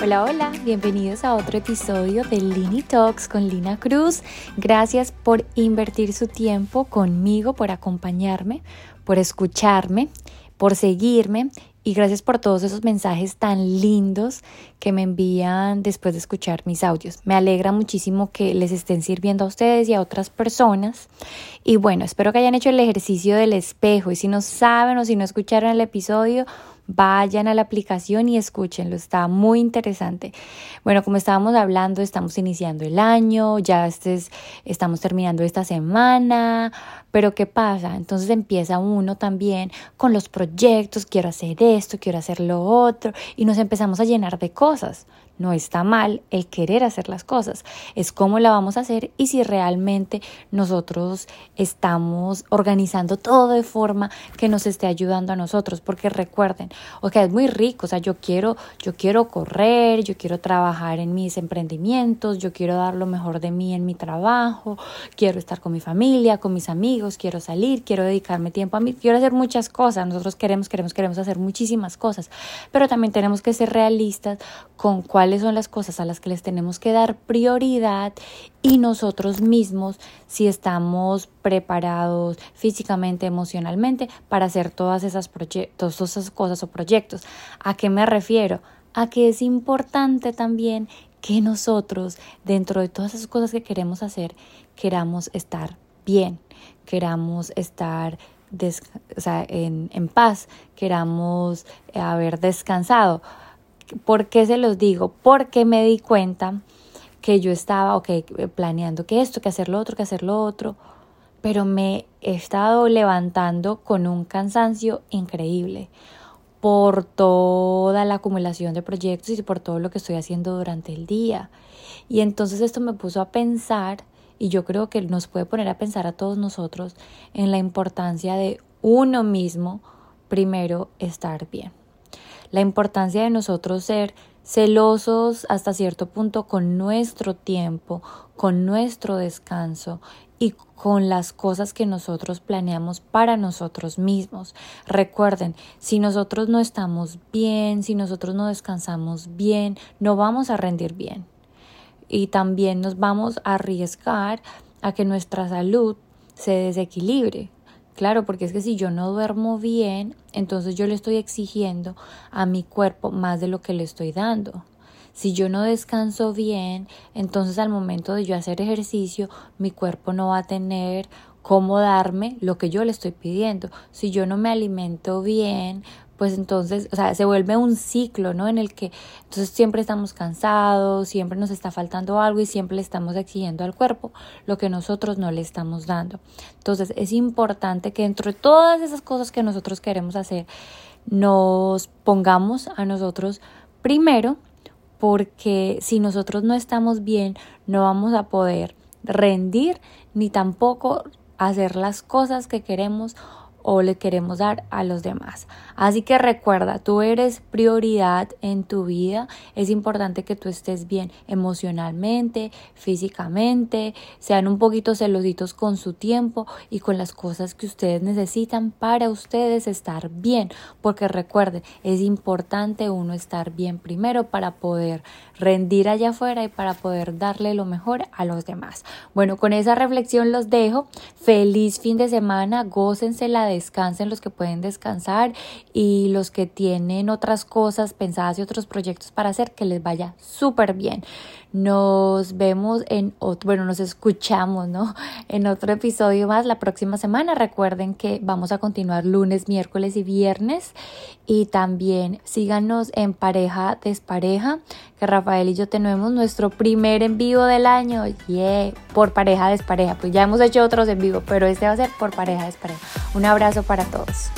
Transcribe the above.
Hola, hola, bienvenidos a otro episodio de Lini Talks con Lina Cruz. Gracias por invertir su tiempo conmigo, por acompañarme, por escucharme, por seguirme y gracias por todos esos mensajes tan lindos que me envían después de escuchar mis audios. Me alegra muchísimo que les estén sirviendo a ustedes y a otras personas. Y bueno, espero que hayan hecho el ejercicio del espejo y si no saben o si no escucharon el episodio, vayan a la aplicación y escúchenlo, está muy interesante. Bueno, como estábamos hablando, estamos iniciando el año, ya este estamos terminando esta semana, pero ¿qué pasa? Entonces empieza uno también con los proyectos, quiero hacer esto, quiero hacer lo otro, y nos empezamos a llenar de cosas. No está mal el querer hacer las cosas, es cómo la vamos a hacer y si realmente nosotros estamos organizando todo de forma que nos esté ayudando a nosotros, porque recuerden, ok, es muy rico, o sea, yo quiero, yo quiero correr, yo quiero trabajar en mis emprendimientos, yo quiero dar lo mejor de mí en mi trabajo, quiero estar con mi familia, con mis amigos, quiero salir, quiero dedicarme tiempo a mí, quiero hacer muchas cosas, nosotros queremos, queremos, queremos hacer muchísimas cosas, pero también tenemos que ser realistas con cuál cuáles son las cosas a las que les tenemos que dar prioridad y nosotros mismos si estamos preparados físicamente, emocionalmente para hacer todas esas, todas esas cosas o proyectos. ¿A qué me refiero? A que es importante también que nosotros, dentro de todas esas cosas que queremos hacer, queramos estar bien, queramos estar en, en paz, queramos haber descansado ¿Por qué se los digo? Porque me di cuenta que yo estaba, ok, planeando que esto, que hacer lo otro, que hacer lo otro, pero me he estado levantando con un cansancio increíble por toda la acumulación de proyectos y por todo lo que estoy haciendo durante el día. Y entonces esto me puso a pensar, y yo creo que nos puede poner a pensar a todos nosotros en la importancia de uno mismo primero estar bien la importancia de nosotros ser celosos hasta cierto punto con nuestro tiempo, con nuestro descanso y con las cosas que nosotros planeamos para nosotros mismos. Recuerden, si nosotros no estamos bien, si nosotros no descansamos bien, no vamos a rendir bien. Y también nos vamos a arriesgar a que nuestra salud se desequilibre. Claro, porque es que si yo no duermo bien, entonces yo le estoy exigiendo a mi cuerpo más de lo que le estoy dando. Si yo no descanso bien, entonces al momento de yo hacer ejercicio, mi cuerpo no va a tener cómo darme lo que yo le estoy pidiendo. Si yo no me alimento bien, pues entonces, o sea, se vuelve un ciclo, ¿no? En el que entonces siempre estamos cansados, siempre nos está faltando algo y siempre le estamos exigiendo al cuerpo lo que nosotros no le estamos dando. Entonces, es importante que dentro de todas esas cosas que nosotros queremos hacer, nos pongamos a nosotros primero, porque si nosotros no estamos bien, no vamos a poder rendir ni tampoco hacer las cosas que queremos o le queremos dar a los demás. Así que recuerda, tú eres prioridad en tu vida. Es importante que tú estés bien emocionalmente, físicamente, sean un poquito celositos con su tiempo y con las cosas que ustedes necesitan para ustedes estar bien. Porque recuerden, es importante uno estar bien primero para poder rendir allá afuera y para poder darle lo mejor a los demás. Bueno, con esa reflexión los dejo. Feliz fin de semana, gócense la de descansen los que pueden descansar y los que tienen otras cosas pensadas y otros proyectos para hacer, que les vaya súper bien. Nos vemos en otro, bueno, nos escuchamos, ¿no? En otro episodio más la próxima semana. Recuerden que vamos a continuar lunes, miércoles y viernes. Y también síganos en pareja despareja, que Rafael y yo tenemos nuestro primer en vivo del año. Yeah, por pareja despareja. Pues ya hemos hecho otros en vivo, pero este va a ser por pareja despareja. Un abrazo para todos.